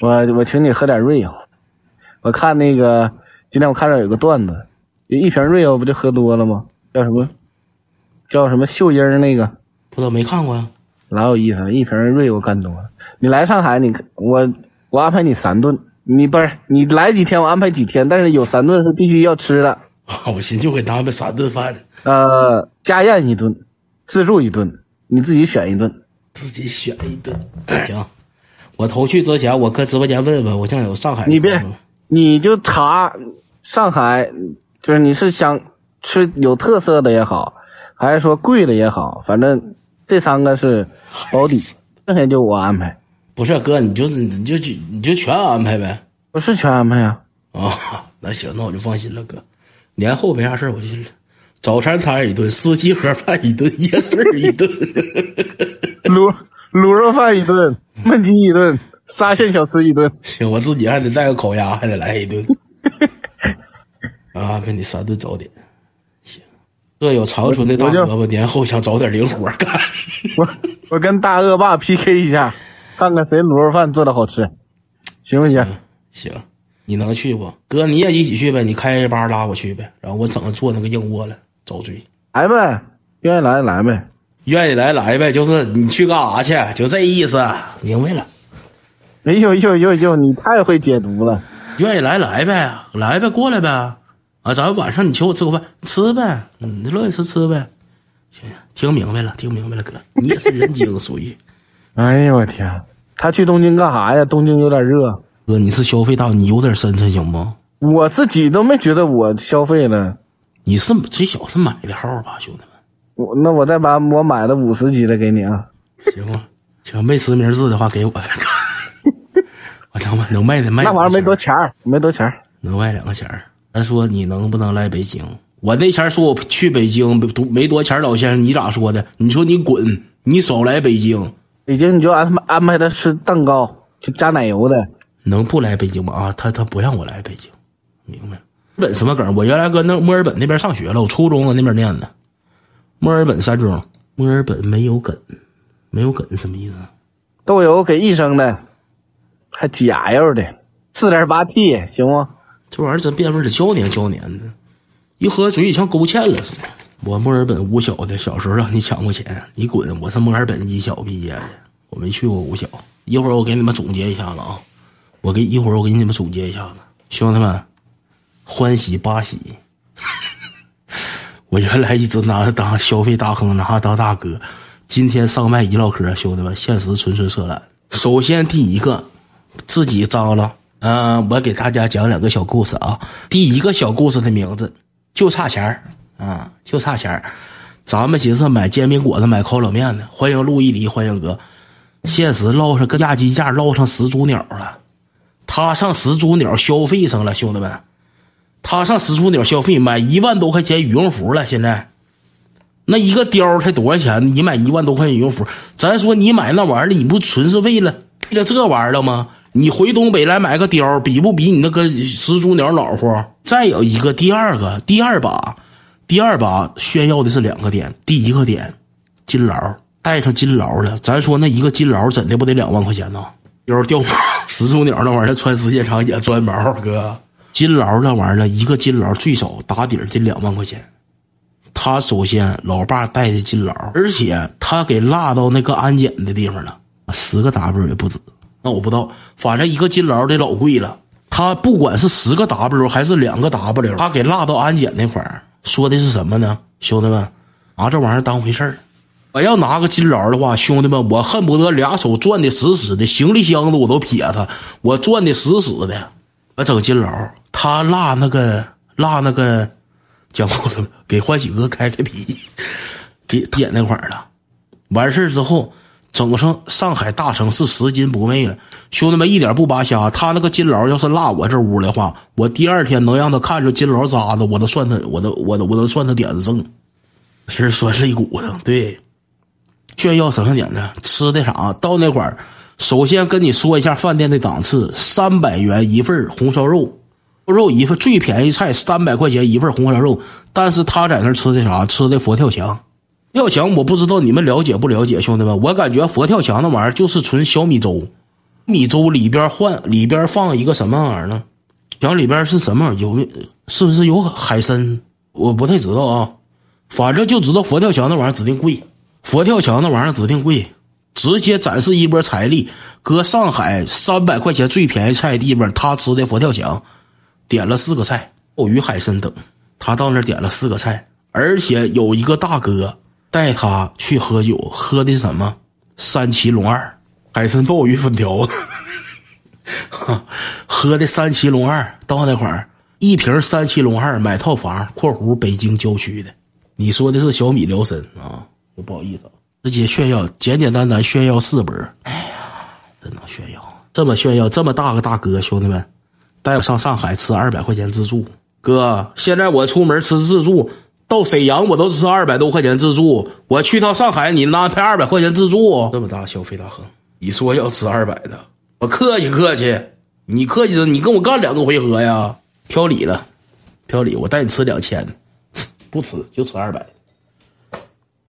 我我请你喝点瑞欧。我看那个今天我看到有个段子，一瓶瑞欧不就喝多了吗？叫什么？叫什么秀英那个？不知道没看过呀？老有意思了，一瓶瑞欧干多了。你来上海，你我我安排你三顿，你不是你来几天我安排几天，但是有三顿是必须要吃的。我寻思就给他们三顿饭，呃，家宴一顿，自助一顿，你自己选一顿。自己选一顿。行，我头去之前，我搁直播间问问，我现在有上海你别，你就查上海，就是你是想吃有特色的也好，还是说贵的也好，反正这三个是保底，剩下就我安排，不是哥，你就是你就就你就全安排呗。不是全安排啊。啊，那行，那我就放心了，哥。年后没啥事儿我就。早餐摊一顿，司机盒饭一顿，夜市一顿。卤卤肉饭一顿，焖鸡一顿，沙县小吃一顿。行，我自己还得带个烤鸭，还得来一顿。啊，给你三顿早点。行，这有长春的大我就哥吧？年后想找点零活干。我我跟大恶霸 PK 一下，看看谁卤肉饭做的好吃，行不行？行，你能去不？哥，你也一起去呗，你开巴拉我去呗，然后我整个做那个硬卧了遭罪。来呗，愿意来来呗。愿意来来呗，就是你去干啥去？就这意思，明白了。哎呦呦呦呦，你太会解读了。愿意来来呗，来呗，过来呗。啊，咱晚上你请我吃个饭，吃呗，嗯，你乐意吃吃呗。行，听明白了，听明白了，哥，你也是人精，属于哎呦我天，他去东京干啥呀？东京有点热，哥，你是消费大，你有点身份行不？我自己都没觉得我消费了。你是最小是买的号吧，兄弟们？我那我再把我买的五十级的给你啊。行吗？行，没实名制的话给我呗。我能能卖的卖那玩意儿没多多，钱儿，没多钱儿。能卖两个钱儿。咱说你能不能来北京？我那前儿说我去北京没多没多钱儿，老先生你咋说的？你说你滚，你少来北京。北京你就安排安排他吃蛋糕，就加奶油的。能不来北京吗？啊，他他不让我来北京，明白？日本什么梗？我原来搁那墨尔本那边上学了，我初中搁那边念的，墨尔本三中。墨尔本没有梗，没有梗什么意思？豆油给一升的，还假油的，四点八 T 行吗？这玩意儿真变味儿了，胶黏胶黏的，一喝嘴里像勾芡了似的。我墨尔本五小的，小时候让你抢过钱，你滚！我是墨尔本一小毕业的，我没去过五小。一会儿我给你们总结一下子啊，我给一会儿我给你们总结一下子，兄弟们，欢喜八喜。我原来一直拿他当消费大亨，拿他当大哥。今天上麦一唠嗑，兄弟们，现实纯纯色懒。首先第一个，自己张罗。嗯、我给大家讲两个小故事啊。第一个小故事的名字就差钱儿啊，就差钱儿。咱们寻思买煎饼果子、买烤冷面呢，欢迎陆一离，欢迎哥。现实唠上跟压机价唠上始祖鸟了，他上始祖鸟消费上了，兄弟们。他上始祖鸟消费买一万多块钱羽绒服了，现在那一个貂才多少钱？你买一万多块钱羽绒服，咱说你买那玩意儿，你不纯是为了为了这玩意儿了吗？你回东北来买个貂，比不比你那个始祖鸟暖和？再有一个，第二个，第二把，第二把炫耀的是两个点，第一个点，金劳带上金劳了，咱说那一个金劳怎的不得两万块钱呢？貂掉毛，始祖鸟那玩意儿穿时间长也钻毛，哥。金劳那玩意儿呢，一个金劳最少打底儿得两万块钱。他首先老爸带的金劳，而且他给落到那个安检的地方了，十个 W 也不止。那我不知道，反正一个金劳得老贵了。他不管是十个 W 还是两个 W，他给落到安检那块儿，说的是什么呢？兄弟们，拿这玩意儿当回事儿。我要拿个金劳的话，兄弟们，我恨不得俩手攥的死死的，行李箱子我都撇他，我攥的死死的。我整金劳，他落那个落那个讲故事给欢喜哥开开皮，给点那块儿了。完事之后，整上上海大城市拾金不昧了。兄弟们一点不扒瞎，他那个金劳要是落我这屋的话，我第二天能让他看着金劳渣子，我都算他，我都我都我都算他点子正。其实酸肋骨上，对，炫耀什么点的，吃的啥？到那块儿，首先跟你说一下饭店的档次：三百元一份红烧肉，肉一份最便宜菜三百块钱一份红烧肉。但是他在那儿吃的啥？吃的佛跳墙。跳墙我不知道你们了解不了解，兄弟们，我感觉佛跳墙那玩意儿就是纯小米粥，米粥里边换里边放一个什么玩意儿呢？讲里边是什么？有是不是有海参？我不太知道啊。反正就知道佛跳墙那玩意儿指定贵，佛跳墙那玩意儿指定贵。直接展示一波财力，搁上海三百块钱最便宜菜地方，他吃的佛跳墙，点了四个菜，鲍鱼、海参等。他到那儿点了四个菜，而且有一个大哥带他去喝酒，喝的什么？三七龙二，海参、鲍鱼、粉条子。喝的三七龙二，到那块儿一瓶三七龙二买套房（括弧北京郊区的）。你说的是小米辽参啊？我不好意思，直接炫耀，简简单单炫耀四波。哎呀，真能炫耀，这么炫耀，这么大个大哥，兄弟们，带我上上海吃二百块钱自助。哥，现在我出门吃自助，到沈阳我都吃二百多块钱自助。我去趟上海，你能安排二百块钱自助？这么大消费大亨，你说要吃二百的，我客气客气。你客气，你跟我干两个回合呀？挑理了，挑理，我带你吃两千，不吃就吃二百。